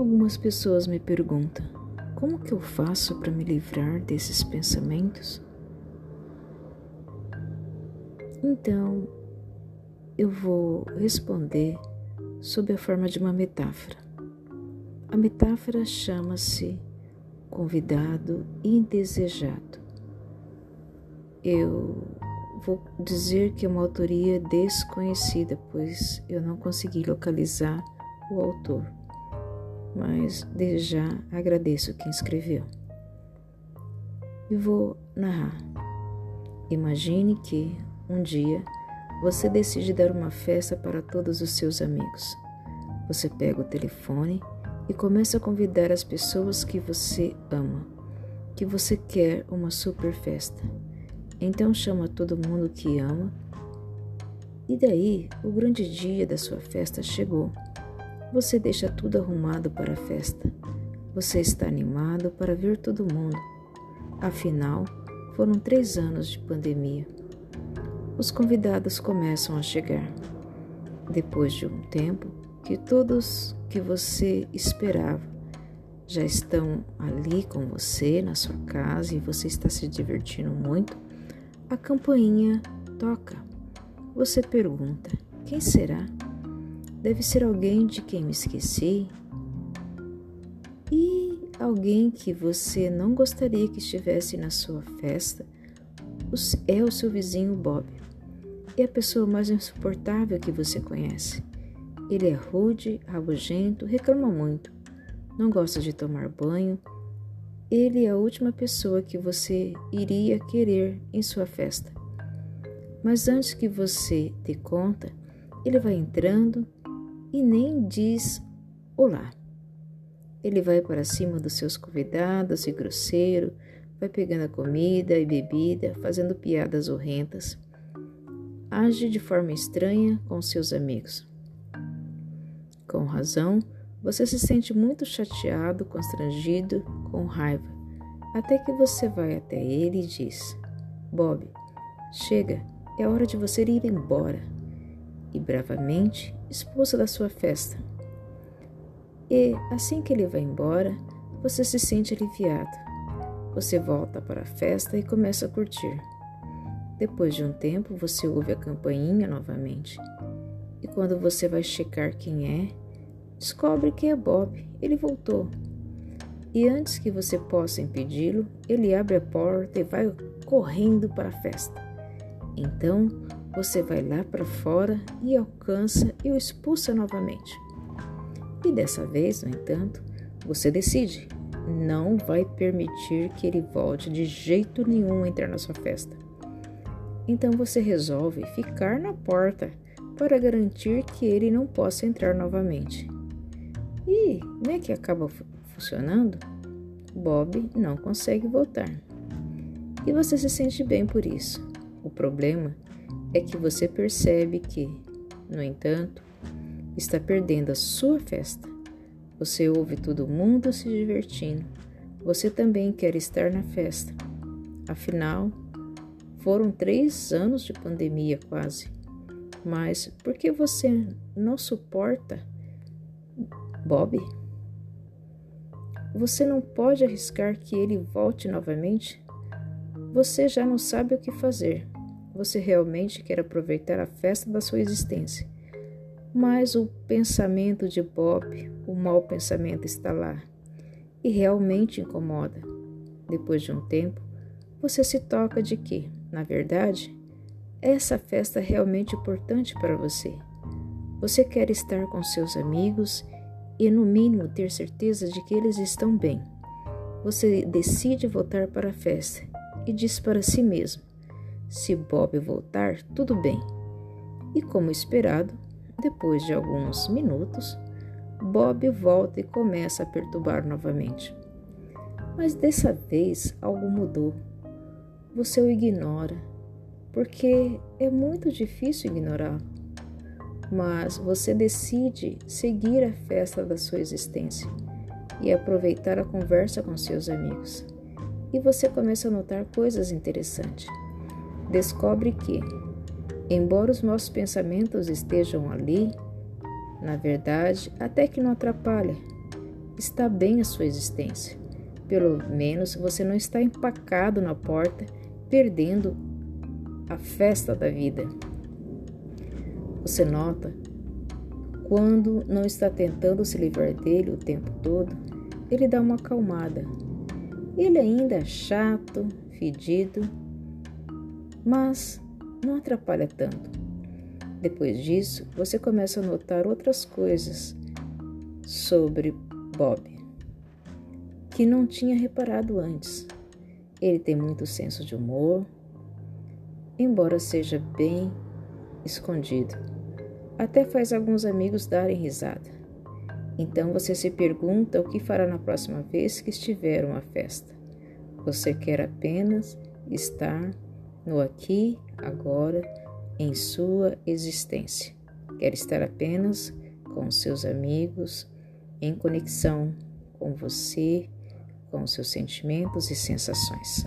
Algumas pessoas me perguntam: como que eu faço para me livrar desses pensamentos? Então, eu vou responder sob a forma de uma metáfora. A metáfora chama-se convidado indesejado. Eu vou dizer que é uma autoria desconhecida, pois eu não consegui localizar o autor mas desde já agradeço quem escreveu. E vou narrar. Imagine que, um dia, você decide dar uma festa para todos os seus amigos. Você pega o telefone e começa a convidar as pessoas que você ama, que você quer uma super festa. Então chama todo mundo que ama. E daí, o grande dia da sua festa chegou. Você deixa tudo arrumado para a festa. Você está animado para ver todo mundo. Afinal, foram três anos de pandemia. Os convidados começam a chegar. Depois de um tempo que todos que você esperava já estão ali com você na sua casa e você está se divertindo muito, a campainha toca. Você pergunta: quem será? Deve ser alguém de quem me esqueci e alguém que você não gostaria que estivesse na sua festa é o seu vizinho Bob. É a pessoa mais insuportável que você conhece. Ele é rude, rabugento, reclama muito, não gosta de tomar banho. Ele é a última pessoa que você iria querer em sua festa. Mas antes que você dê conta, ele vai entrando e nem diz olá. Ele vai para cima dos seus convidados e grosseiro, vai pegando a comida e bebida, fazendo piadas horrendas. Age de forma estranha com seus amigos. Com razão, você se sente muito chateado, constrangido, com raiva, até que você vai até ele e diz: Bob, chega, é hora de você ir embora e bravamente expulsa da sua festa. E assim que ele vai embora, você se sente aliviado. Você volta para a festa e começa a curtir. Depois de um tempo, você ouve a campainha novamente. E quando você vai checar quem é, descobre que é Bob. Ele voltou. E antes que você possa impedi-lo, ele abre a porta e vai correndo para a festa. Então, você vai lá para fora e alcança e o expulsa novamente. E dessa vez, no entanto, você decide, não vai permitir que ele volte de jeito nenhum a entrar na sua festa. Então você resolve ficar na porta para garantir que ele não possa entrar novamente. E, né, que acaba funcionando, Bob não consegue voltar. E você se sente bem por isso. O problema é é que você percebe que, no entanto, está perdendo a sua festa. Você ouve todo mundo se divertindo. Você também quer estar na festa. Afinal, foram três anos de pandemia quase. Mas por que você não suporta Bob? Você não pode arriscar que ele volte novamente? Você já não sabe o que fazer. Você realmente quer aproveitar a festa da sua existência. Mas o pensamento de Bob, o mau pensamento está lá e realmente incomoda. Depois de um tempo, você se toca de que, na verdade, essa festa é realmente importante para você. Você quer estar com seus amigos e, no mínimo, ter certeza de que eles estão bem. Você decide voltar para a festa e diz para si mesmo: se Bob voltar, tudo bem. E como esperado, depois de alguns minutos, Bob volta e começa a perturbar novamente. Mas dessa vez algo mudou. Você o ignora, porque é muito difícil ignorá-lo. Mas você decide seguir a festa da sua existência e aproveitar a conversa com seus amigos. E você começa a notar coisas interessantes descobre que, embora os nossos pensamentos estejam ali, na verdade, até que não atrapalha. está bem a sua existência. Pelo menos você não está empacado na porta, perdendo a festa da vida. Você nota quando não está tentando se livrar dele o tempo todo, ele dá uma acalmada. Ele ainda é chato, fedido, mas não atrapalha tanto. Depois disso, você começa a notar outras coisas sobre Bob que não tinha reparado antes. Ele tem muito senso de humor, embora seja bem escondido. Até faz alguns amigos darem risada. Então você se pergunta o que fará na próxima vez que estiver uma festa. Você quer apenas estar no aqui, agora, em sua existência. Quer estar apenas com seus amigos, em conexão com você, com seus sentimentos e sensações.